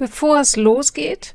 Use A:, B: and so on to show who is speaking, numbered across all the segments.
A: Bevor es losgeht,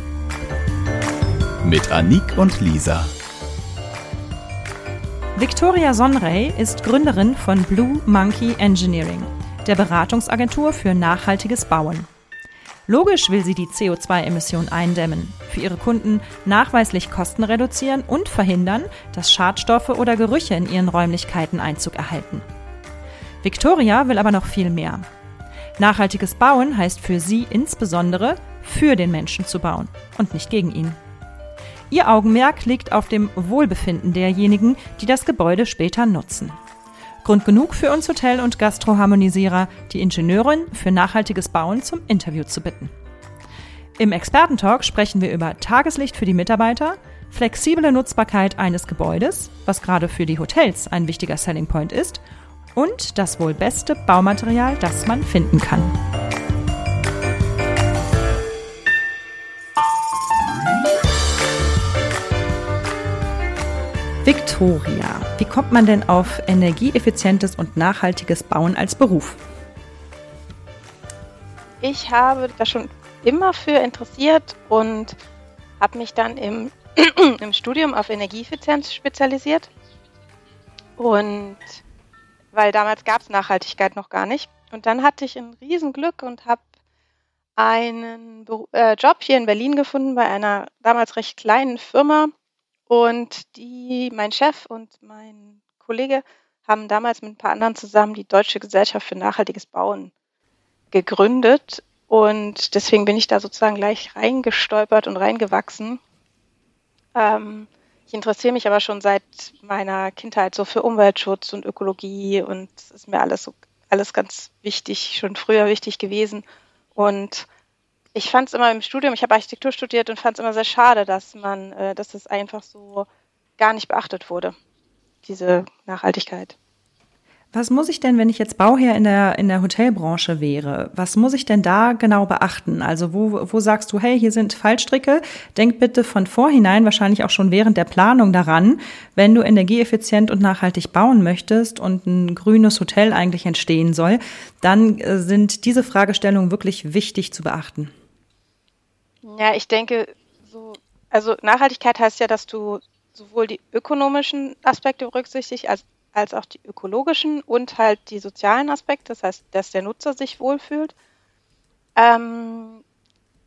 B: mit Anik und Lisa.
C: Victoria Sonrey ist Gründerin von Blue Monkey Engineering, der Beratungsagentur für nachhaltiges Bauen. Logisch will sie die CO2-Emissionen eindämmen, für ihre Kunden nachweislich Kosten reduzieren und verhindern, dass Schadstoffe oder Gerüche in ihren Räumlichkeiten Einzug erhalten. Victoria will aber noch viel mehr. Nachhaltiges Bauen heißt für sie insbesondere, für den Menschen zu bauen und nicht gegen ihn. Ihr Augenmerk liegt auf dem Wohlbefinden derjenigen, die das Gebäude später nutzen. Grund genug für uns Hotel- und Gastroharmonisierer, die Ingenieurin für nachhaltiges Bauen zum Interview zu bitten. Im Expertentalk sprechen wir über Tageslicht für die Mitarbeiter, flexible Nutzbarkeit eines Gebäudes, was gerade für die Hotels ein wichtiger Selling Point ist, und das wohl beste Baumaterial, das man finden kann. Victoria, wie kommt man denn auf energieeffizientes und nachhaltiges Bauen als Beruf?
D: Ich habe da schon immer für interessiert und habe mich dann im, im Studium auf Energieeffizienz spezialisiert. Und weil damals gab es Nachhaltigkeit noch gar nicht. Und dann hatte ich ein Riesenglück und habe einen äh, Job hier in Berlin gefunden bei einer damals recht kleinen Firma, und die, mein Chef und mein Kollege haben damals mit ein paar anderen zusammen die Deutsche Gesellschaft für nachhaltiges Bauen gegründet. Und deswegen bin ich da sozusagen gleich reingestolpert und reingewachsen. Ähm, ich interessiere mich aber schon seit meiner Kindheit so für Umweltschutz und Ökologie und es ist mir alles so alles ganz wichtig, schon früher wichtig gewesen. Und ich fand es immer im Studium, ich habe Architektur studiert und fand es immer sehr schade, dass man, äh, dass es einfach so gar nicht beachtet wurde, diese Nachhaltigkeit.
C: Was muss ich denn, wenn ich jetzt Bauherr in der, in der Hotelbranche wäre, was muss ich denn da genau beachten? Also wo, wo sagst du, hey, hier sind Fallstricke, denk bitte von vorhinein, wahrscheinlich auch schon während der Planung daran, wenn du energieeffizient und nachhaltig bauen möchtest und ein grünes Hotel eigentlich entstehen soll, dann äh, sind diese Fragestellungen wirklich wichtig zu beachten.
D: Ja, ich denke, so, also Nachhaltigkeit heißt ja, dass du sowohl die ökonomischen Aspekte berücksichtigst als, als auch die ökologischen und halt die sozialen Aspekte, das heißt, dass der Nutzer sich wohlfühlt. Ähm,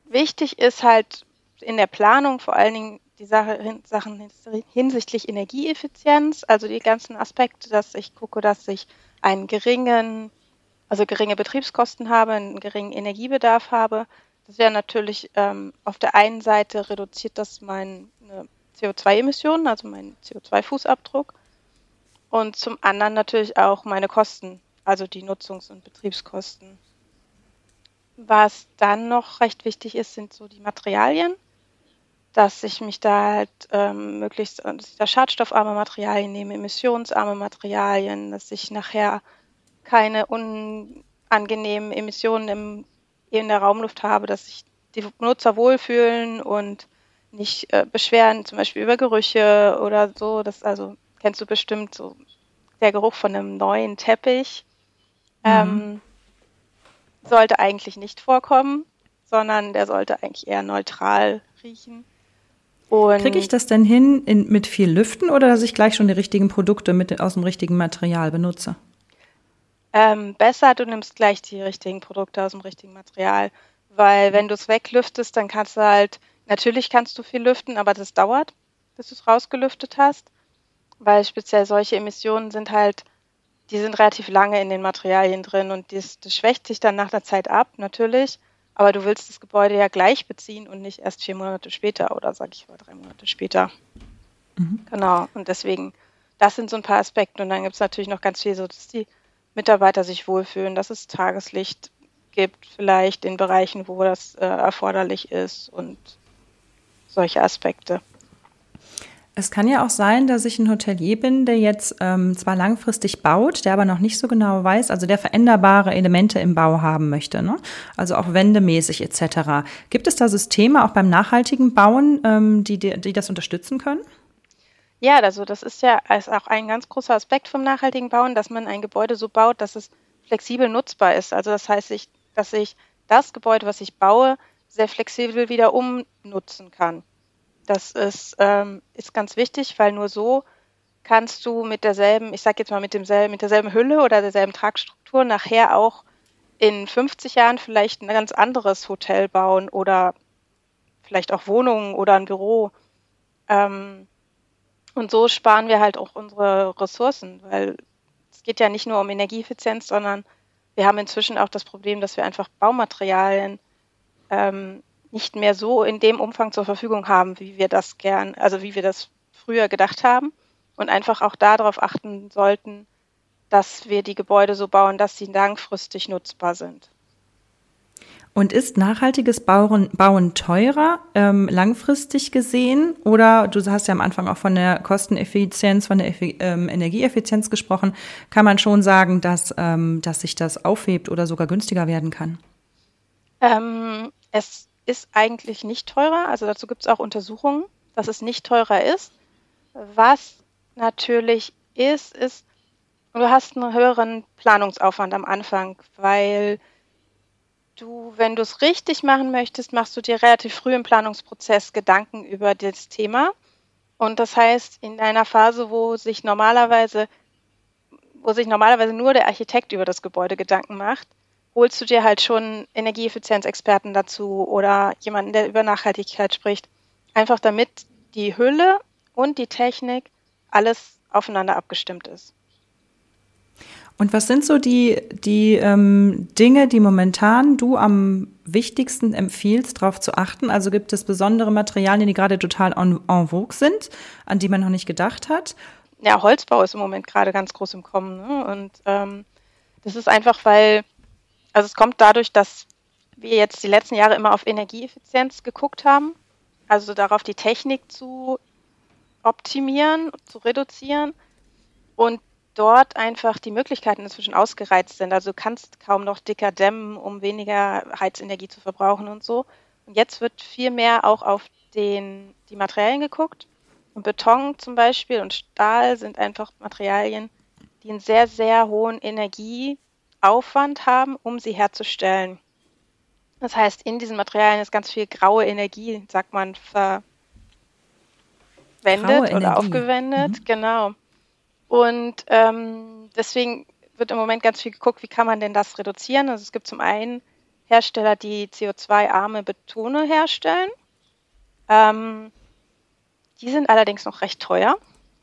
D: wichtig ist halt in der Planung vor allen Dingen die Sache, Sachen hinsichtlich Energieeffizienz, also die ganzen Aspekte, dass ich gucke, dass ich einen geringen also geringe Betriebskosten habe, einen geringen Energiebedarf habe. Das wäre natürlich ähm, auf der einen Seite reduziert das meine CO2-Emissionen, also meinen CO2-Fußabdruck. Und zum anderen natürlich auch meine Kosten, also die Nutzungs- und Betriebskosten. Was dann noch recht wichtig ist, sind so die Materialien, dass ich mich da halt ähm, möglichst dass ich da schadstoffarme Materialien nehme, emissionsarme Materialien, dass ich nachher keine unangenehmen Emissionen im, in der Raumluft habe, dass sich die Nutzer wohlfühlen und nicht äh, beschweren, zum Beispiel über Gerüche oder so. Das also kennst du bestimmt so der Geruch von einem neuen Teppich. Mhm. Ähm, sollte eigentlich nicht vorkommen, sondern der sollte eigentlich eher neutral riechen.
C: Kriege ich das denn hin in, mit viel Lüften oder dass ich gleich schon die richtigen Produkte mit, aus dem richtigen Material benutze?
D: Ähm, besser, du nimmst gleich die richtigen Produkte aus dem richtigen Material. Weil wenn du es weglüftest, dann kannst du halt, natürlich kannst du viel lüften, aber das dauert, bis du es rausgelüftet hast. Weil speziell solche Emissionen sind halt, die sind relativ lange in den Materialien drin und das, das schwächt sich dann nach der Zeit ab, natürlich. Aber du willst das Gebäude ja gleich beziehen und nicht erst vier Monate später oder sag ich mal drei Monate später. Mhm. Genau. Und deswegen, das sind so ein paar Aspekte. Und dann gibt es natürlich noch ganz viel so, dass die Mitarbeiter sich wohlfühlen, dass es Tageslicht gibt, vielleicht in Bereichen, wo das äh, erforderlich ist und solche Aspekte.
C: Es kann ja auch sein, dass ich ein Hotelier bin, der jetzt ähm, zwar langfristig baut, der aber noch nicht so genau weiß, also der veränderbare Elemente im Bau haben möchte, ne? also auch wendemäßig etc. Gibt es da Systeme auch beim nachhaltigen Bauen, ähm, die, die, die das unterstützen können?
D: Ja, also das ist ja ist auch ein ganz großer Aspekt vom nachhaltigen Bauen, dass man ein Gebäude so baut, dass es flexibel nutzbar ist. Also das heißt, ich, dass ich das Gebäude, was ich baue, sehr flexibel wieder umnutzen kann. Das ist, ähm, ist ganz wichtig, weil nur so kannst du mit derselben, ich sag jetzt mal mit demselben, mit derselben Hülle oder derselben Tragstruktur nachher auch in 50 Jahren vielleicht ein ganz anderes Hotel bauen oder vielleicht auch Wohnungen oder ein Büro. Ähm, und so sparen wir halt auch unsere Ressourcen, weil es geht ja nicht nur um Energieeffizienz, sondern wir haben inzwischen auch das Problem, dass wir einfach Baumaterialien ähm, nicht mehr so in dem Umfang zur Verfügung haben, wie wir das gern, also wie wir das früher gedacht haben und einfach auch darauf achten sollten, dass wir die Gebäude so bauen, dass sie langfristig nutzbar sind.
C: Und ist nachhaltiges Bauen, Bauen teurer, ähm, langfristig gesehen? Oder du hast ja am Anfang auch von der Kosteneffizienz, von der Effi ähm, Energieeffizienz gesprochen. Kann man schon sagen, dass, ähm, dass sich das aufhebt oder sogar günstiger werden kann?
D: Ähm, es ist eigentlich nicht teurer. Also dazu gibt es auch Untersuchungen, dass es nicht teurer ist. Was natürlich ist, ist, du hast einen höheren Planungsaufwand am Anfang, weil Du, wenn du es richtig machen möchtest, machst du dir relativ früh im Planungsprozess Gedanken über das Thema. Und das heißt, in einer Phase, wo sich normalerweise, wo sich normalerweise nur der Architekt über das Gebäude Gedanken macht, holst du dir halt schon Energieeffizienzexperten dazu oder jemanden, der über Nachhaltigkeit spricht. Einfach damit die Hülle und die Technik alles aufeinander abgestimmt ist.
C: Und was sind so die, die ähm, Dinge, die momentan du am wichtigsten empfiehlst, darauf zu achten? Also gibt es besondere Materialien, die gerade total en, en vogue sind, an die man noch nicht gedacht hat?
D: Ja, Holzbau ist im Moment gerade ganz groß im Kommen. Ne? Und ähm, das ist einfach, weil, also es kommt dadurch, dass wir jetzt die letzten Jahre immer auf Energieeffizienz geguckt haben, also darauf die Technik zu optimieren, zu reduzieren. Und dort einfach die Möglichkeiten inzwischen ausgereizt sind. Also du kannst kaum noch dicker dämmen, um weniger Heizenergie zu verbrauchen und so. Und jetzt wird viel mehr auch auf den, die Materialien geguckt. Und Beton zum Beispiel und Stahl sind einfach Materialien, die einen sehr, sehr hohen Energieaufwand haben, um sie herzustellen. Das heißt, in diesen Materialien ist ganz viel graue Energie, sagt man, verwendet graue oder aufgewendet. Mhm. Genau. Und ähm, deswegen wird im Moment ganz viel geguckt, wie kann man denn das reduzieren. Also es gibt zum einen Hersteller, die CO2-arme Betone herstellen. Ähm, die sind allerdings noch recht teuer.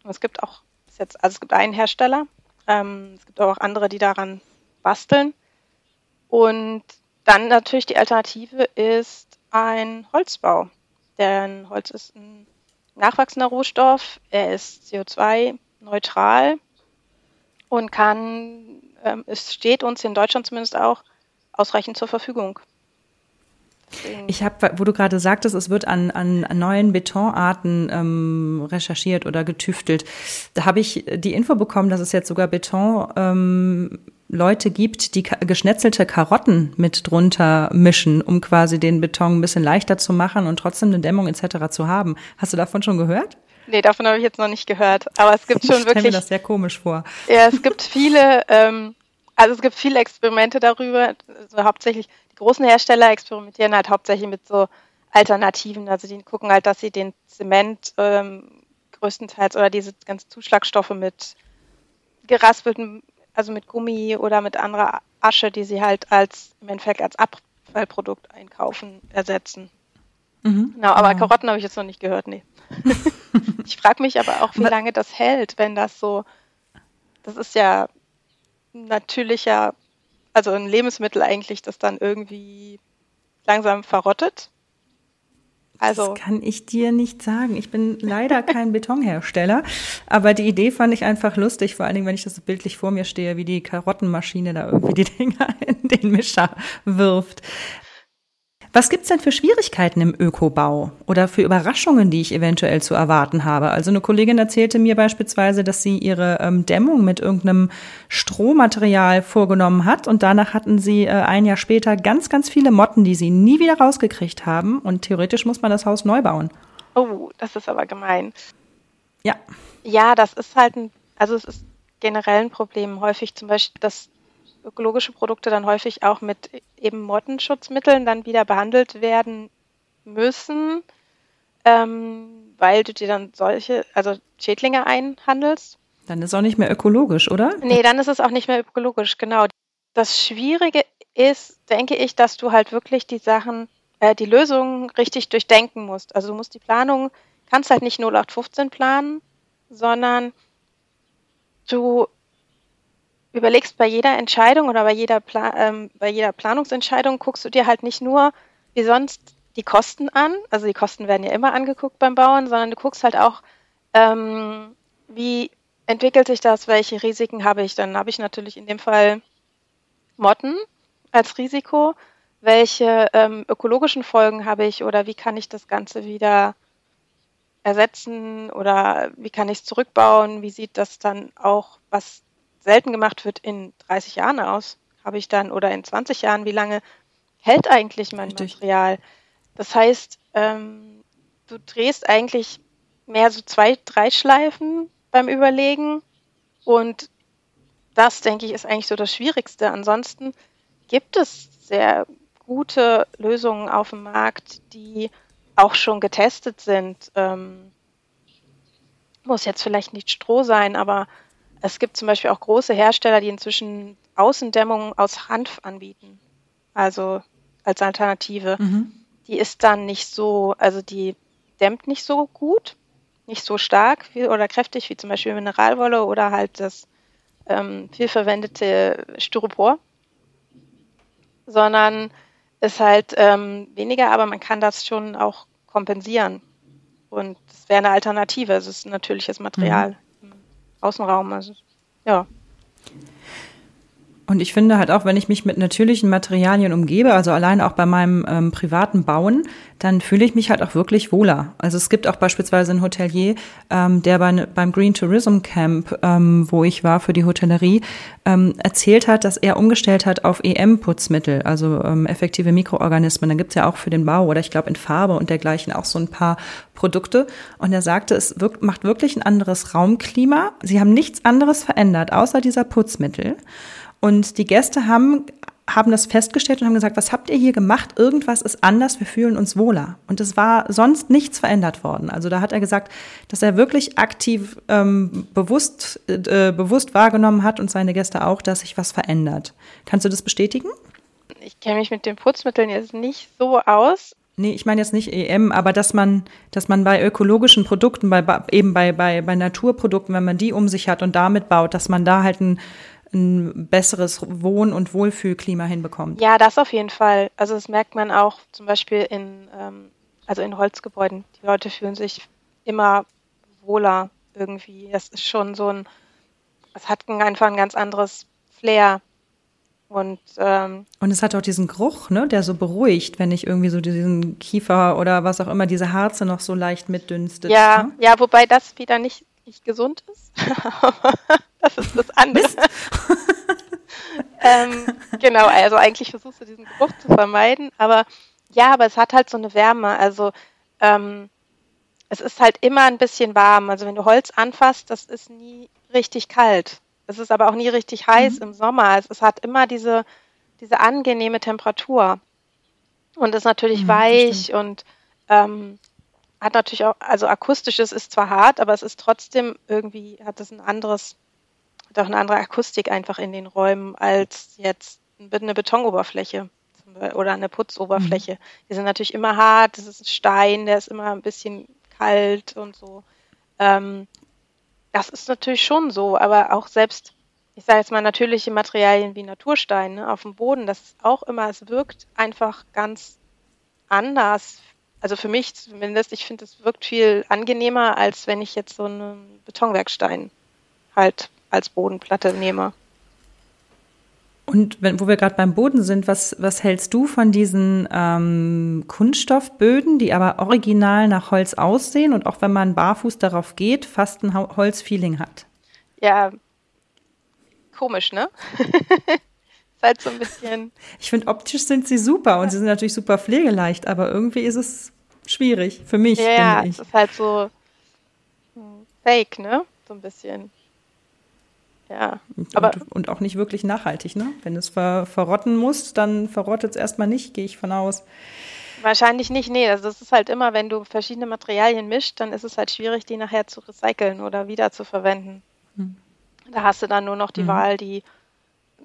D: Und es gibt auch jetzt, also es gibt einen Hersteller, ähm, es gibt aber auch andere, die daran basteln. Und dann natürlich die Alternative ist ein Holzbau. Denn Holz ist ein nachwachsender Rohstoff, er ist CO2-neutral und kann, ähm, es steht uns in Deutschland zumindest auch ausreichend zur Verfügung.
C: Ich habe, wo du gerade sagtest, es wird an, an neuen Betonarten ähm, recherchiert oder getüftelt. Da habe ich die Info bekommen, dass es jetzt sogar Beton ähm, gibt, die geschnetzelte Karotten mit drunter mischen, um quasi den Beton ein bisschen leichter zu machen und trotzdem eine Dämmung etc. zu haben. Hast du davon schon gehört?
D: Nee, davon habe ich jetzt noch nicht gehört. Aber es gibt schon ich wirklich.
C: Ich mir das sehr komisch vor.
D: Ja, es gibt viele, ähm, also es gibt viele Experimente darüber. Also hauptsächlich die großen Hersteller experimentieren halt hauptsächlich mit so Alternativen. Also die gucken halt, dass sie den Zement ähm, größtenteils oder diese ganzen Zuschlagstoffe mit geraspelten also mit Gummi oder mit anderer Asche, die sie halt als im Endeffekt als Abfallprodukt einkaufen, ersetzen. Mhm. Genau, aber genau. Karotten habe ich jetzt noch nicht gehört, nee. ich frage mich aber auch, wie lange das hält, wenn das so, das ist ja natürlicher, also ein Lebensmittel eigentlich, das dann irgendwie langsam verrottet.
C: Also. Das kann ich dir nicht sagen. Ich bin leider kein Betonhersteller, aber die Idee fand ich einfach lustig, vor allen Dingen, wenn ich das so bildlich vor mir stehe, wie die Karottenmaschine da irgendwie die Dinger in den Mischer wirft. Was gibt's denn für Schwierigkeiten im Ökobau oder für Überraschungen, die ich eventuell zu erwarten habe? Also eine Kollegin erzählte mir beispielsweise, dass sie ihre ähm, Dämmung mit irgendeinem Strohmaterial vorgenommen hat und danach hatten sie äh, ein Jahr später ganz, ganz viele Motten, die sie nie wieder rausgekriegt haben und theoretisch muss man das Haus neu bauen.
D: Oh, das ist aber gemein.
C: Ja.
D: Ja, das ist halt ein, also es ist generell ein Problem. Häufig zum Beispiel, dass ökologische Produkte dann häufig auch mit eben Mottenschutzmitteln dann wieder behandelt werden müssen, ähm, weil du dir dann solche, also Schädlinge einhandelst.
C: Dann ist es auch nicht mehr ökologisch, oder?
D: Nee, dann ist es auch nicht mehr ökologisch, genau. Das Schwierige ist, denke ich, dass du halt wirklich die Sachen, äh, die Lösungen richtig durchdenken musst. Also du musst die Planung, kannst halt nicht 0815 planen, sondern du überlegst bei jeder Entscheidung oder bei jeder, Pla ähm, bei jeder Planungsentscheidung, guckst du dir halt nicht nur wie sonst die Kosten an, also die Kosten werden ja immer angeguckt beim Bauen, sondern du guckst halt auch, ähm, wie entwickelt sich das, welche Risiken habe ich. Dann habe ich natürlich in dem Fall Motten als Risiko, welche ähm, ökologischen Folgen habe ich oder wie kann ich das Ganze wieder ersetzen oder wie kann ich es zurückbauen, wie sieht das dann auch, was selten gemacht wird, in 30 Jahren aus? Habe ich dann oder in 20 Jahren, wie lange hält eigentlich mein Richtig. Material? Das heißt, ähm, du drehst eigentlich mehr so zwei, drei Schleifen beim Überlegen und das, denke ich, ist eigentlich so das Schwierigste. Ansonsten gibt es sehr gute Lösungen auf dem Markt, die auch schon getestet sind. Ähm, muss jetzt vielleicht nicht Stroh sein, aber es gibt zum Beispiel auch große Hersteller, die inzwischen Außendämmung aus Hanf anbieten. Also als Alternative. Mhm. Die ist dann nicht so, also die dämmt nicht so gut, nicht so stark wie, oder kräftig wie zum Beispiel Mineralwolle oder halt das ähm, viel verwendete Styropor, sondern ist halt ähm, weniger, aber man kann das schon auch kompensieren. Und es wäre eine Alternative. Es ist ein natürliches Material. Mhm. Außenraum. Also, ja.
C: Und ich finde halt auch, wenn ich mich mit natürlichen Materialien umgebe, also allein auch bei meinem ähm, privaten Bauen, dann fühle ich mich halt auch wirklich wohler. Also es gibt auch beispielsweise einen Hotelier, ähm, der bei, beim Green Tourism Camp, ähm, wo ich war für die Hotellerie, ähm, erzählt hat, dass er umgestellt hat auf EM-Putzmittel, also ähm, effektive Mikroorganismen. Dann gibt's ja auch für den Bau oder ich glaube in Farbe und dergleichen auch so ein paar Produkte. Und er sagte, es wirkt, macht wirklich ein anderes Raumklima. Sie haben nichts anderes verändert, außer dieser Putzmittel. Und die Gäste haben, haben das festgestellt und haben gesagt, was habt ihr hier gemacht? Irgendwas ist anders, wir fühlen uns wohler. Und es war sonst nichts verändert worden. Also da hat er gesagt, dass er wirklich aktiv ähm, bewusst, äh, bewusst wahrgenommen hat und seine Gäste auch, dass sich was verändert. Kannst du das bestätigen?
D: Ich kenne mich mit den Putzmitteln jetzt nicht so aus.
C: Nee, ich meine jetzt nicht EM, aber dass man, dass man bei ökologischen Produkten, bei, eben bei, bei, bei Naturprodukten, wenn man die um sich hat und damit baut, dass man da halt ein ein besseres Wohn- und Wohlfühlklima hinbekommt.
D: Ja, das auf jeden Fall. Also das merkt man auch zum Beispiel in, ähm, also in Holzgebäuden. Die Leute fühlen sich immer wohler irgendwie. Das ist schon so ein, es hat einfach ein ganz anderes Flair. Und, ähm,
C: und es hat auch diesen Geruch, ne, der so beruhigt, wenn ich irgendwie so diesen Kiefer oder was auch immer, diese Harze noch so leicht mitdünstet.
D: Ja,
C: ne?
D: ja, wobei das wieder nicht, nicht gesund ist. das ist das andere. ähm, genau, also eigentlich versuchst du diesen Geruch zu vermeiden, aber ja, aber es hat halt so eine Wärme. Also ähm, es ist halt immer ein bisschen warm. Also wenn du Holz anfasst, das ist nie richtig kalt. Es ist aber auch nie richtig heiß mhm. im Sommer. Es, es, hat immer diese, diese angenehme Temperatur. Und ist natürlich mhm, weich und ähm, hat natürlich auch, also akustisches ist zwar hart, aber es ist trotzdem irgendwie, hat es ein anderes, hat auch eine andere Akustik einfach in den Räumen als jetzt eine Betonoberfläche oder eine Putzoberfläche. Mhm. Die sind natürlich immer hart, das ist Stein, der ist immer ein bisschen kalt und so. Ähm, das ist natürlich schon so, aber auch selbst, ich sage jetzt mal, natürliche Materialien wie Naturstein ne, auf dem Boden, das ist auch immer, es wirkt einfach ganz anders. Also für mich zumindest, ich finde, es wirkt viel angenehmer, als wenn ich jetzt so einen Betonwerkstein halt als Bodenplatte nehme.
C: Und wenn, wo wir gerade beim Boden sind, was, was hältst du von diesen ähm, Kunststoffböden, die aber original nach Holz aussehen und auch wenn man barfuß darauf geht, fast ein Holzfeeling hat?
D: Ja, komisch, ne? halt so ein bisschen.
C: Ich finde, optisch sind sie super und sie sind natürlich super pflegeleicht, aber irgendwie ist es schwierig für mich.
D: Ja, ja es ist halt so hm, fake, ne? So ein bisschen. Ja.
C: Und, aber und auch nicht wirklich nachhaltig, ne? Wenn es ver, verrotten muss, dann verrottet es erstmal nicht, gehe ich von aus.
D: Wahrscheinlich nicht, nee. Also das ist halt immer, wenn du verschiedene Materialien mischt, dann ist es halt schwierig, die nachher zu recyceln oder wieder zu verwenden. Hm. Da hast du dann nur noch die hm. Wahl, die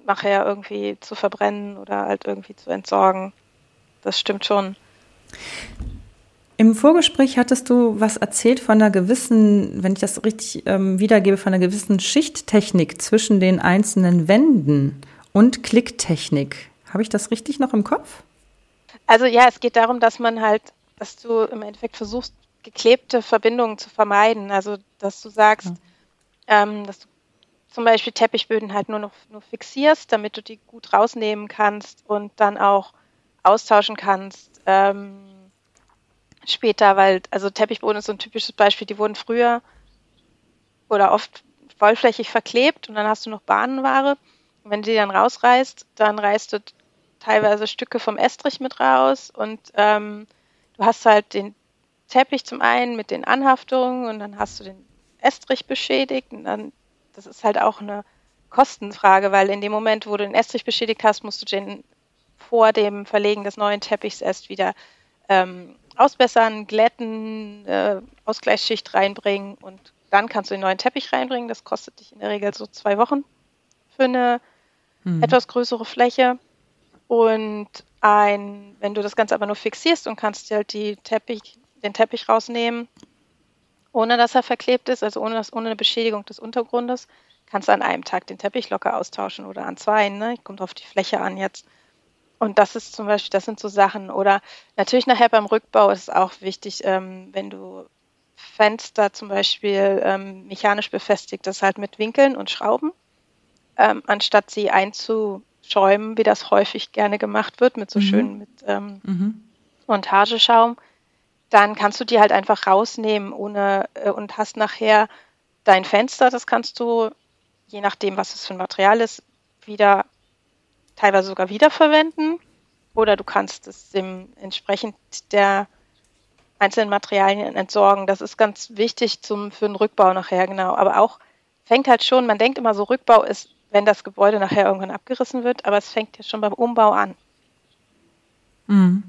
D: nachher irgendwie zu verbrennen oder halt irgendwie zu entsorgen. Das stimmt schon.
C: Im Vorgespräch hattest du was erzählt von einer gewissen, wenn ich das richtig ähm, wiedergebe, von einer gewissen Schichttechnik zwischen den einzelnen Wänden und Klicktechnik. Habe ich das richtig noch im Kopf?
D: Also ja, es geht darum, dass man halt, dass du im Endeffekt versuchst, geklebte Verbindungen zu vermeiden. Also dass du sagst, ja. ähm, dass du zum Beispiel Teppichböden halt nur noch nur fixierst, damit du die gut rausnehmen kannst und dann auch austauschen kannst. Ähm, später, weil, also Teppichboden ist so ein typisches Beispiel, die wurden früher oder oft vollflächig verklebt und dann hast du noch Bahnenware. Und wenn du die dann rausreißt, dann reißt du teilweise Stücke vom Estrich mit raus und ähm, du hast halt den Teppich zum einen mit den Anhaftungen und dann hast du den Estrich beschädigt und dann, das ist halt auch eine Kostenfrage, weil in dem Moment, wo du den Estrich beschädigt hast, musst du den vor dem Verlegen des neuen Teppichs erst wieder ähm, ausbessern, glätten, äh, Ausgleichsschicht reinbringen und dann kannst du den neuen Teppich reinbringen. Das kostet dich in der Regel so zwei Wochen für eine mhm. etwas größere Fläche. Und ein, wenn du das Ganze aber nur fixierst und kannst dir halt die Teppich, den Teppich rausnehmen, ohne dass er verklebt ist, also ohne, das, ohne eine Beschädigung des Untergrundes, kannst du an einem Tag den Teppich locker austauschen oder an zwei. Ne? Kommt auf die Fläche an jetzt. Und das ist zum Beispiel, das sind so Sachen. Oder natürlich nachher beim Rückbau ist es auch wichtig, ähm, wenn du Fenster zum Beispiel ähm, mechanisch befestigt, das halt mit Winkeln und Schrauben, ähm, anstatt sie einzuschäumen, wie das häufig gerne gemacht wird, mit so mhm. schön mit ähm, mhm. Montageschaum, dann kannst du die halt einfach rausnehmen ohne äh, und hast nachher dein Fenster, das kannst du, je nachdem, was es für ein Material ist, wieder teilweise sogar wiederverwenden oder du kannst es dem entsprechend der einzelnen Materialien entsorgen. Das ist ganz wichtig zum, für den Rückbau nachher, genau. Aber auch fängt halt schon, man denkt immer so, Rückbau ist, wenn das Gebäude nachher irgendwann abgerissen wird, aber es fängt ja schon beim Umbau an.
C: Mhm.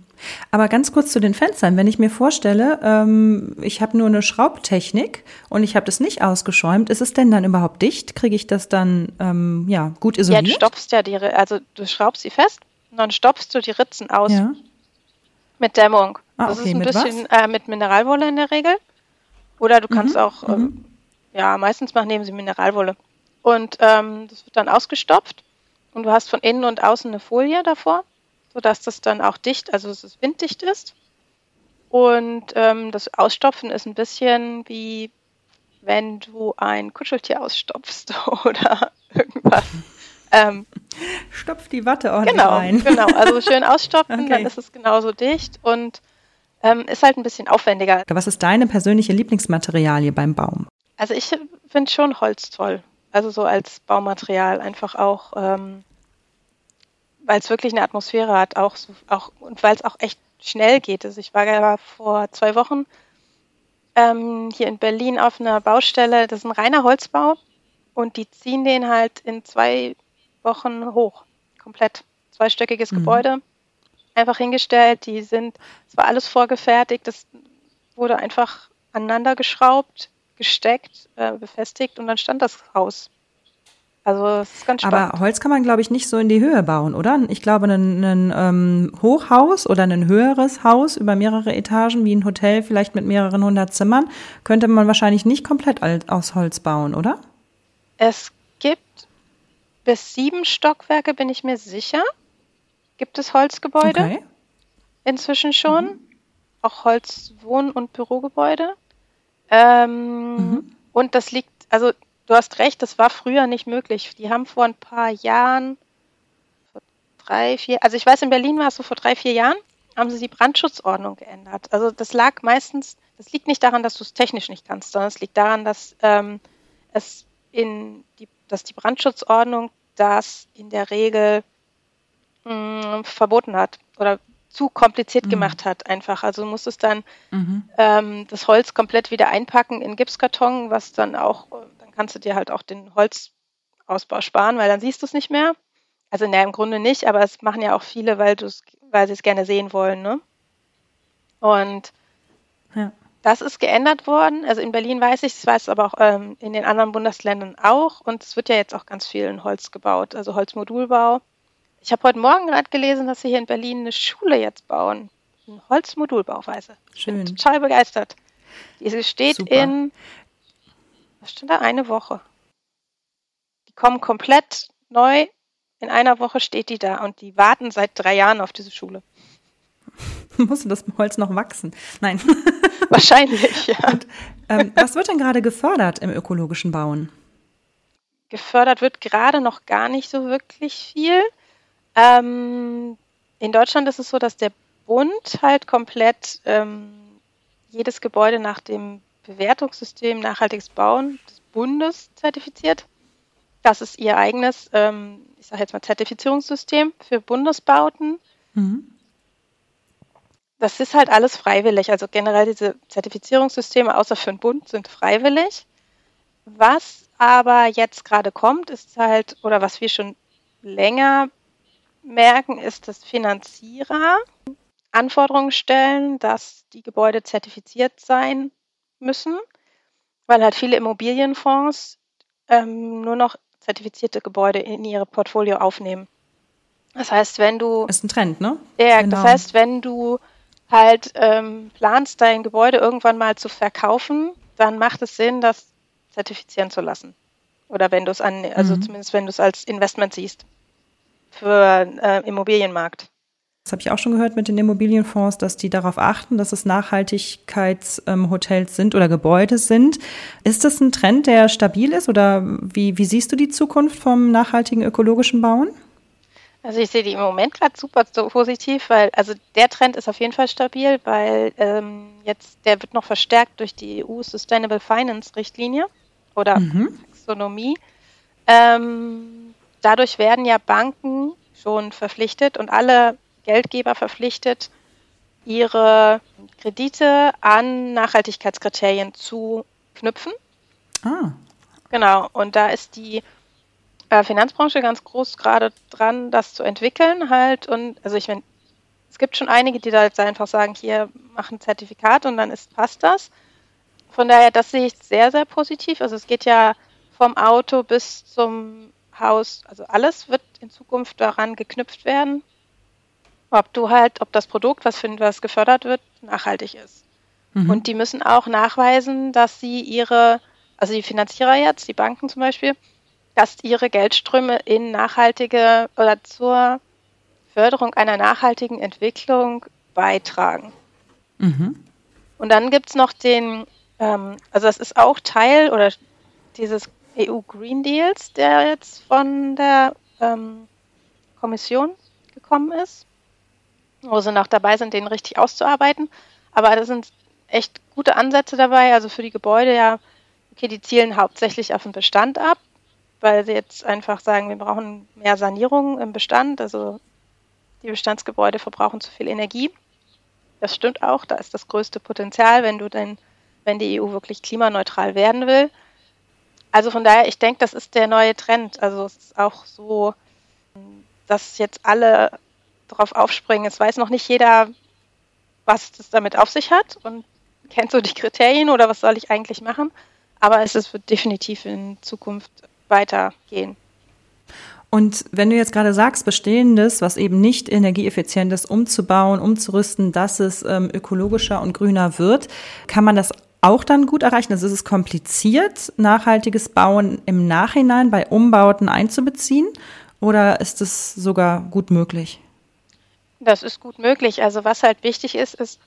C: Aber ganz kurz zu den Fenstern. Wenn ich mir vorstelle, ähm, ich habe nur eine Schraubtechnik und ich habe das nicht ausgeschäumt, ist es denn dann überhaupt dicht? Kriege ich das dann ähm, ja gut isoliert?
D: Ja, du stopfst ja die, also du schraubst sie fest und dann stopfst du die Ritzen aus ja. mit Dämmung. Ah, das okay, ist ein bisschen äh, mit Mineralwolle in der Regel. Oder du kannst mhm, auch, ähm, ja, meistens machen nehmen sie Mineralwolle. Und ähm, das wird dann ausgestopft und du hast von innen und außen eine Folie davor, sodass das dann auch dicht, also dass es winddicht ist. Und ähm, das Ausstopfen ist ein bisschen wie wenn du ein Kuscheltier ausstopfst oder irgendwas.
C: Ähm, Stopf die Watte ordentlich
D: genau,
C: rein.
D: Genau, also schön ausstopfen, okay. dann ist es genauso dicht und ähm, ist halt ein bisschen aufwendiger.
C: Was ist deine persönliche Lieblingsmaterialie beim Baum?
D: Also ich finde schon Holz toll. Also so als Baumaterial einfach auch, ähm, weil es wirklich eine Atmosphäre hat, auch, auch und weil es auch echt schnell geht. Also ich war ja vor zwei Wochen ähm, hier in Berlin auf einer Baustelle, das ist ein reiner Holzbau und die ziehen den halt in zwei Wochen hoch, komplett. Zweistöckiges mhm. Gebäude, einfach hingestellt, die sind, es war alles vorgefertigt, das wurde einfach aneinander geschraubt, gesteckt, äh, befestigt und dann stand das Haus. Also es ist ganz spannend.
C: Aber Holz kann man, glaube ich, nicht so in die Höhe bauen, oder? Ich glaube, ein, ein ähm, Hochhaus oder ein höheres Haus über mehrere Etagen, wie ein Hotel vielleicht mit mehreren hundert Zimmern, könnte man wahrscheinlich nicht komplett aus Holz bauen, oder?
D: Es gibt bis sieben Stockwerke, bin ich mir sicher, gibt es Holzgebäude. Okay. Inzwischen schon. Mhm. Auch Holzwohn- und Bürogebäude. Ähm, mhm. Und das liegt, also du hast recht, das war früher nicht möglich. Die haben vor ein paar Jahren, vor drei, vier, also ich weiß, in Berlin war es so vor drei, vier Jahren, haben sie die Brandschutzordnung geändert. Also das lag meistens, das liegt nicht daran, dass du es technisch nicht kannst, sondern es liegt daran, dass ähm, es in die, dass die Brandschutzordnung das in der Regel mh, mm, verboten hat oder zu kompliziert mhm. gemacht hat einfach. Also du musstest dann mhm. ähm, das Holz komplett wieder einpacken in Gipskarton, was dann auch kannst du dir halt auch den Holzausbau sparen, weil dann siehst du es nicht mehr. Also ne, im Grunde nicht, aber es machen ja auch viele, weil, weil sie es gerne sehen wollen. Ne? Und ja. das ist geändert worden. Also in Berlin weiß ich, es weiß aber auch ähm, in den anderen Bundesländern auch. Und es wird ja jetzt auch ganz viel in Holz gebaut, also Holzmodulbau. Ich habe heute Morgen gerade gelesen, dass sie hier in Berlin eine Schule jetzt bauen. Holzmodulbauweise. Schön. Bin total begeistert. Die steht Super. in was stand da? Eine Woche. Die kommen komplett neu. In einer Woche steht die da und die warten seit drei Jahren auf diese Schule.
C: Musste das Holz noch wachsen? Nein.
D: Wahrscheinlich, ja. Und,
C: ähm, was wird denn gerade gefördert im ökologischen Bauen?
D: Gefördert wird gerade noch gar nicht so wirklich viel. Ähm, in Deutschland ist es so, dass der Bund halt komplett ähm, jedes Gebäude nach dem Bewertungssystem Nachhaltiges Bauen des Bundes zertifiziert. Das ist ihr eigenes, ähm, ich sage jetzt mal, Zertifizierungssystem für Bundesbauten. Mhm. Das ist halt alles freiwillig. Also generell diese Zertifizierungssysteme, außer für den Bund, sind freiwillig. Was aber jetzt gerade kommt, ist halt, oder was wir schon länger merken, ist, dass Finanzierer Anforderungen stellen, dass die Gebäude zertifiziert sein müssen, weil halt viele Immobilienfonds ähm, nur noch zertifizierte Gebäude in ihre Portfolio aufnehmen. Das heißt, wenn du.
C: Ist ein Trend, ne?
D: Ja, genau. das heißt, wenn du halt ähm, planst, dein Gebäude irgendwann mal zu verkaufen, dann macht es Sinn, das zertifizieren zu lassen. Oder wenn du es an, also mhm. zumindest wenn du es als Investment siehst für äh, Immobilienmarkt.
C: Das habe ich auch schon gehört mit den Immobilienfonds, dass die darauf achten, dass es Nachhaltigkeitshotels sind oder Gebäude sind. Ist das ein Trend, der stabil ist oder wie, wie siehst du die Zukunft vom nachhaltigen ökologischen Bauen?
D: Also ich sehe die im Moment gerade super so positiv, weil also der Trend ist auf jeden Fall stabil, weil ähm, jetzt der wird noch verstärkt durch die EU Sustainable Finance Richtlinie oder mhm. Taxonomie. Ähm, dadurch werden ja Banken schon verpflichtet und alle Geldgeber verpflichtet, ihre Kredite an Nachhaltigkeitskriterien zu knüpfen. Ah. Genau, und da ist die äh, Finanzbranche ganz groß gerade dran, das zu entwickeln halt. Und also ich meine, es gibt schon einige, die da jetzt einfach sagen, hier machen Zertifikat und dann ist, passt das. Von daher, das sehe ich sehr, sehr positiv. Also es geht ja vom Auto bis zum Haus, also alles wird in Zukunft daran geknüpft werden ob du halt, ob das Produkt, was, für, was gefördert wird, nachhaltig ist. Mhm. Und die müssen auch nachweisen, dass sie ihre, also die Finanzierer jetzt, die Banken zum Beispiel, dass ihre Geldströme in nachhaltige oder zur Förderung einer nachhaltigen Entwicklung beitragen. Mhm. Und dann gibt es noch den, ähm, also das ist auch Teil oder dieses EU Green Deals, der jetzt von der ähm, Kommission gekommen ist, wo sie noch dabei sind, den richtig auszuarbeiten. Aber da sind echt gute Ansätze dabei. Also für die Gebäude ja, okay, die zielen hauptsächlich auf den Bestand ab weil sie jetzt einfach sagen, wir brauchen mehr Sanierung im Bestand. Also die Bestandsgebäude verbrauchen zu viel Energie. Das stimmt auch, da ist das größte Potenzial, wenn du denn, wenn die EU wirklich klimaneutral werden will. Also von daher, ich denke, das ist der neue Trend. Also es ist auch so, dass jetzt alle darauf aufspringen. Es weiß noch nicht jeder, was das damit auf sich hat und kennt so die Kriterien oder was soll ich eigentlich machen. Aber es ist definitiv in Zukunft weitergehen.
C: Und wenn du jetzt gerade sagst, bestehendes, was eben nicht energieeffizient ist, umzubauen, umzurüsten, dass es ähm, ökologischer und grüner wird, kann man das auch dann gut erreichen? Also ist es kompliziert, nachhaltiges Bauen im Nachhinein bei Umbauten einzubeziehen oder ist es sogar gut möglich?
D: Das ist gut möglich. Also was halt wichtig ist, ist,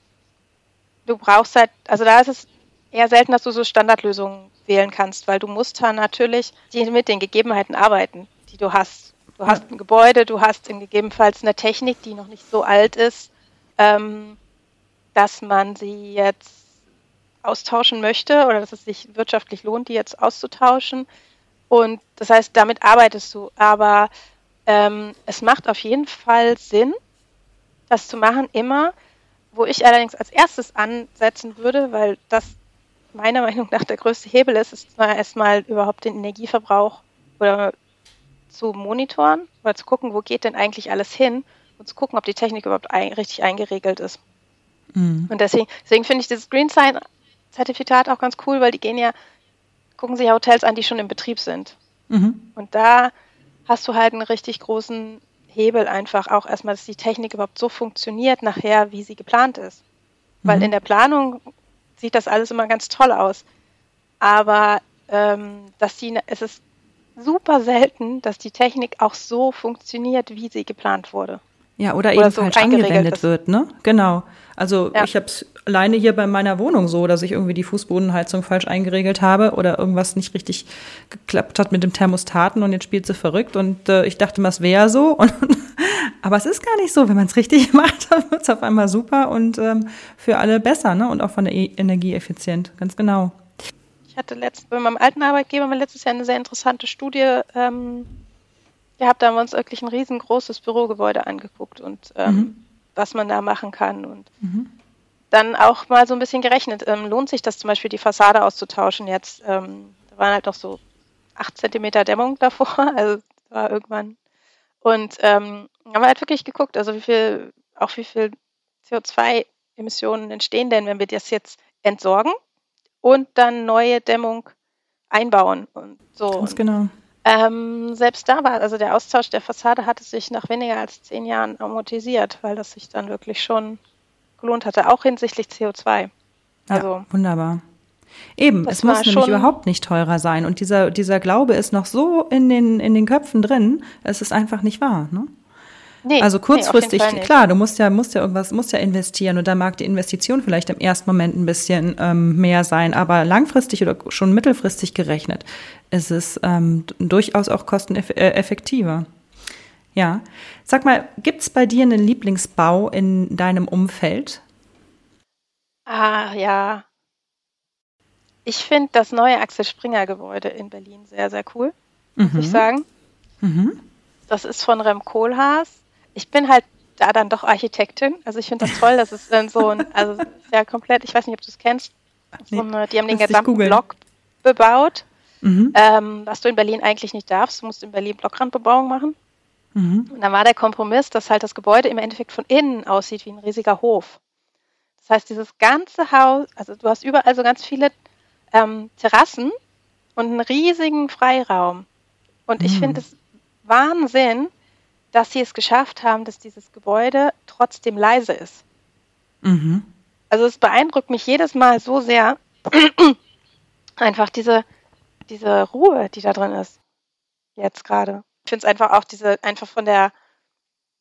D: du brauchst halt, also da ist es eher selten, dass du so Standardlösungen wählen kannst, weil du musst da natürlich mit den Gegebenheiten arbeiten, die du hast. Du hast ein Gebäude, du hast in gegebenenfalls eine Technik, die noch nicht so alt ist, ähm, dass man sie jetzt austauschen möchte oder dass es sich wirtschaftlich lohnt, die jetzt auszutauschen. Und das heißt, damit arbeitest du. Aber ähm, es macht auf jeden Fall Sinn, das zu machen, immer. Wo ich allerdings als erstes ansetzen würde, weil das meiner Meinung nach der größte Hebel ist, ist erstmal überhaupt den Energieverbrauch oder zu monitoren oder zu gucken, wo geht denn eigentlich alles hin und zu gucken, ob die Technik überhaupt ein, richtig eingeregelt ist. Mhm. Und deswegen, deswegen finde ich dieses Green Sign Zertifikat auch ganz cool, weil die gehen ja, gucken sich ja Hotels an, die schon im Betrieb sind. Mhm. Und da hast du halt einen richtig großen Hebel einfach auch erstmal, dass die Technik überhaupt so funktioniert nachher, wie sie geplant ist. Weil mhm. in der Planung sieht das alles immer ganz toll aus. Aber ähm, dass die, es ist super selten, dass die Technik auch so funktioniert, wie sie geplant wurde.
C: Ja, oder, oder eben so falsch angewendet ist. wird, ne? Genau. Also ja. ich habe es alleine hier bei meiner Wohnung so, dass ich irgendwie die Fußbodenheizung falsch eingeregelt habe oder irgendwas nicht richtig geklappt hat mit dem Thermostaten und jetzt spielt sie verrückt und äh, ich dachte mal, es wäre so. Und, aber es ist gar nicht so. Wenn man es richtig macht, dann wird es auf einmal super und ähm, für alle besser, ne? Und auch von der e Energie effizient. Ganz genau.
D: Ich hatte letzt, bei meinem alten Arbeitgeber mal letztes Jahr eine sehr interessante Studie ähm, gehabt. Da haben wir uns wirklich ein riesengroßes Bürogebäude angeguckt und ähm, mhm. was man da machen kann. Und mhm dann auch mal so ein bisschen gerechnet. Ähm, lohnt sich das zum Beispiel, die Fassade auszutauschen jetzt? Ähm, da waren halt noch so acht Zentimeter Dämmung davor, also war irgendwann. Und ähm, haben wir halt wirklich geguckt, also wie viel, auch wie viel CO2-Emissionen entstehen denn, wenn wir das jetzt entsorgen und dann neue Dämmung einbauen und so.
C: Ganz genau.
D: Ähm, selbst da war, also der Austausch der Fassade hatte sich nach weniger als zehn Jahren amortisiert, weil das sich dann wirklich schon gelohnt hatte, auch hinsichtlich CO2.
C: Also, ja, wunderbar. Eben, es muss nämlich überhaupt nicht teurer sein. Und dieser, dieser Glaube ist noch so in den, in den Köpfen drin, es ist einfach nicht wahr. Ne? Nee, also kurzfristig, nee, klar, du musst ja, musst ja irgendwas, musst ja investieren und da mag die Investition vielleicht im ersten Moment ein bisschen ähm, mehr sein, aber langfristig oder schon mittelfristig gerechnet ist es ähm, durchaus auch kosteneffektiver. Ja. Sag mal, gibt es bei dir einen Lieblingsbau in deinem Umfeld?
D: Ah, ja. Ich finde das neue Axel Springer Gebäude in Berlin sehr, sehr cool, muss mhm. ich sagen. Mhm. Das ist von Rem Kohlhaas. Ich bin halt da dann doch Architektin. Also ich finde das toll, dass es dann so ein, also ja komplett, ich weiß nicht, ob du es kennst, so eine, die haben den gesamten Block bebaut, mhm. ähm, was du in Berlin eigentlich nicht darfst. Du musst in Berlin Blockrandbebauung machen. Mhm. Und dann war der Kompromiss, dass halt das Gebäude im Endeffekt von innen aussieht wie ein riesiger Hof. Das heißt, dieses ganze Haus, also du hast überall so ganz viele ähm, Terrassen und einen riesigen Freiraum. Und mhm. ich finde es Wahnsinn, dass sie es geschafft haben, dass dieses Gebäude trotzdem leise ist. Mhm. Also es beeindruckt mich jedes Mal so sehr, einfach diese, diese Ruhe, die da drin ist. jetzt gerade. Ich finde es einfach auch diese, einfach von der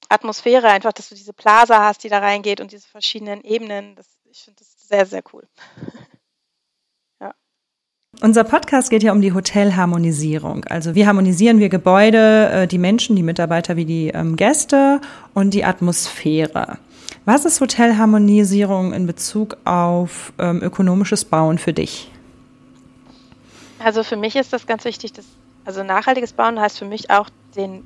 D: Atmosphäre, einfach, dass du diese Plaza hast, die da reingeht und diese verschiedenen Ebenen. Das, ich finde das sehr, sehr cool.
C: Unser Podcast geht ja um die Hotelharmonisierung. Also wie harmonisieren wir Gebäude, äh, die Menschen, die Mitarbeiter wie die ähm, Gäste und die Atmosphäre. Was ist Hotelharmonisierung in Bezug auf ähm, ökonomisches Bauen für dich?
D: Also für mich ist das ganz wichtig, dass, also nachhaltiges Bauen heißt für mich auch den,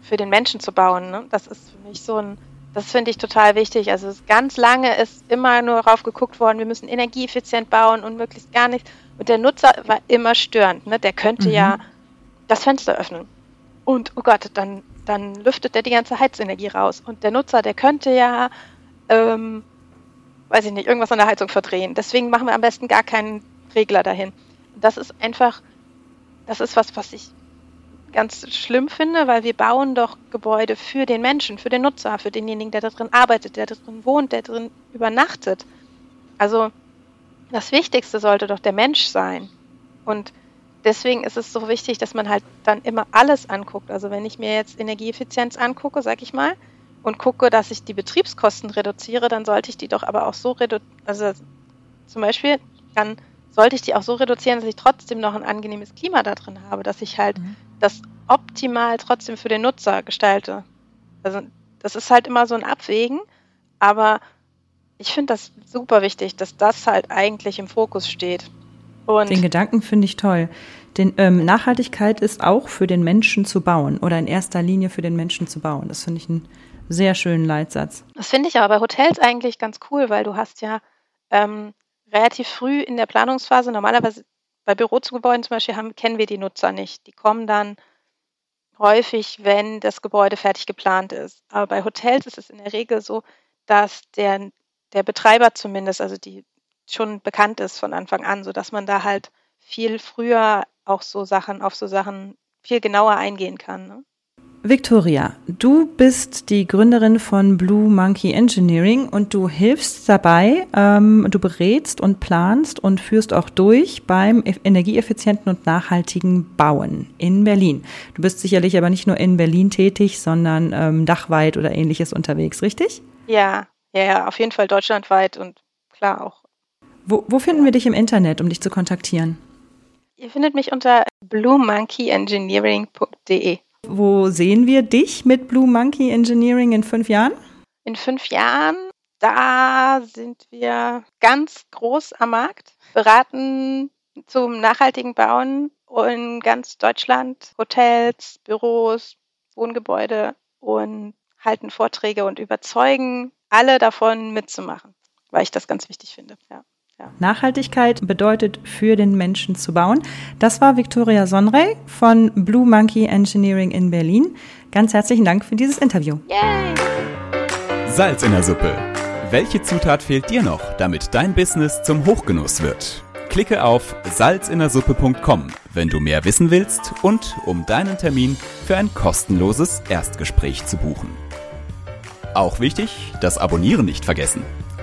D: für den Menschen zu bauen. Ne? Das ist für mich so ein, das finde ich total wichtig. Also ganz lange ist immer nur darauf geguckt worden, wir müssen energieeffizient bauen und möglichst gar nichts. Und der Nutzer war immer störend. Ne? Der könnte mhm. ja das Fenster öffnen. Und oh Gott, dann, dann lüftet der die ganze Heizenergie raus. Und der Nutzer, der könnte ja, ähm, weiß ich nicht, irgendwas an der Heizung verdrehen. Deswegen machen wir am besten gar keinen Regler dahin. Das ist einfach, das ist was, was ich ganz schlimm finde, weil wir bauen doch Gebäude für den Menschen, für den Nutzer, für denjenigen, der da drin arbeitet, der da drin wohnt, der drin übernachtet. Also das Wichtigste sollte doch der Mensch sein. Und deswegen ist es so wichtig, dass man halt dann immer alles anguckt. Also wenn ich mir jetzt Energieeffizienz angucke, sag ich mal, und gucke, dass ich die Betriebskosten reduziere, dann sollte ich die doch aber auch so reduzieren, also zum Beispiel, dann sollte ich die auch so reduzieren, dass ich trotzdem noch ein angenehmes Klima da drin habe, dass ich halt mhm. Das optimal trotzdem für den Nutzer gestalte. Also das ist halt immer so ein Abwägen, aber ich finde das super wichtig, dass das halt eigentlich im Fokus steht.
C: Und den Gedanken finde ich toll. Den, ähm, Nachhaltigkeit ist auch für den Menschen zu bauen oder in erster Linie für den Menschen zu bauen. Das finde ich einen sehr schönen Leitsatz.
D: Das finde ich aber bei Hotels eigentlich ganz cool, weil du hast ja ähm, relativ früh in der Planungsphase, normalerweise bei Bürogebäuden zum Beispiel, haben, kennen wir die Nutzer nicht. Die kommen dann häufig, wenn das Gebäude fertig geplant ist. Aber bei Hotels ist es in der Regel so, dass der der Betreiber zumindest, also die schon bekannt ist von Anfang an, sodass man da halt viel früher auch so Sachen, auf so Sachen viel genauer eingehen kann. Ne?
C: Victoria, du bist die Gründerin von Blue Monkey Engineering und du hilfst dabei, ähm, du berätst und planst und führst auch durch beim energieeffizienten und nachhaltigen Bauen in Berlin. Du bist sicherlich aber nicht nur in Berlin tätig, sondern ähm, dachweit oder ähnliches unterwegs, richtig?
D: Ja, ja, ja, auf jeden Fall deutschlandweit und klar auch.
C: Wo, wo finden wir dich im Internet, um dich zu kontaktieren?
D: Ihr findet mich unter bluemonkeyengineering.de.
C: Wo sehen wir dich mit Blue Monkey Engineering in fünf Jahren?
D: In fünf Jahren, da sind wir ganz groß am Markt, beraten zum nachhaltigen Bauen in ganz Deutschland, Hotels, Büros, Wohngebäude und halten Vorträge und überzeugen alle davon mitzumachen, weil ich das ganz wichtig finde. Ja.
C: Ja. Nachhaltigkeit bedeutet für den Menschen zu bauen. Das war Victoria Sonrey von Blue Monkey Engineering in Berlin. Ganz herzlichen Dank für dieses Interview. Yay!
B: Salz in der Suppe. Welche Zutat fehlt dir noch, damit dein Business zum Hochgenuss wird? Klicke auf salzinnersuppe.com, wenn du mehr wissen willst und um deinen Termin für ein kostenloses Erstgespräch zu buchen. Auch wichtig, das Abonnieren nicht vergessen.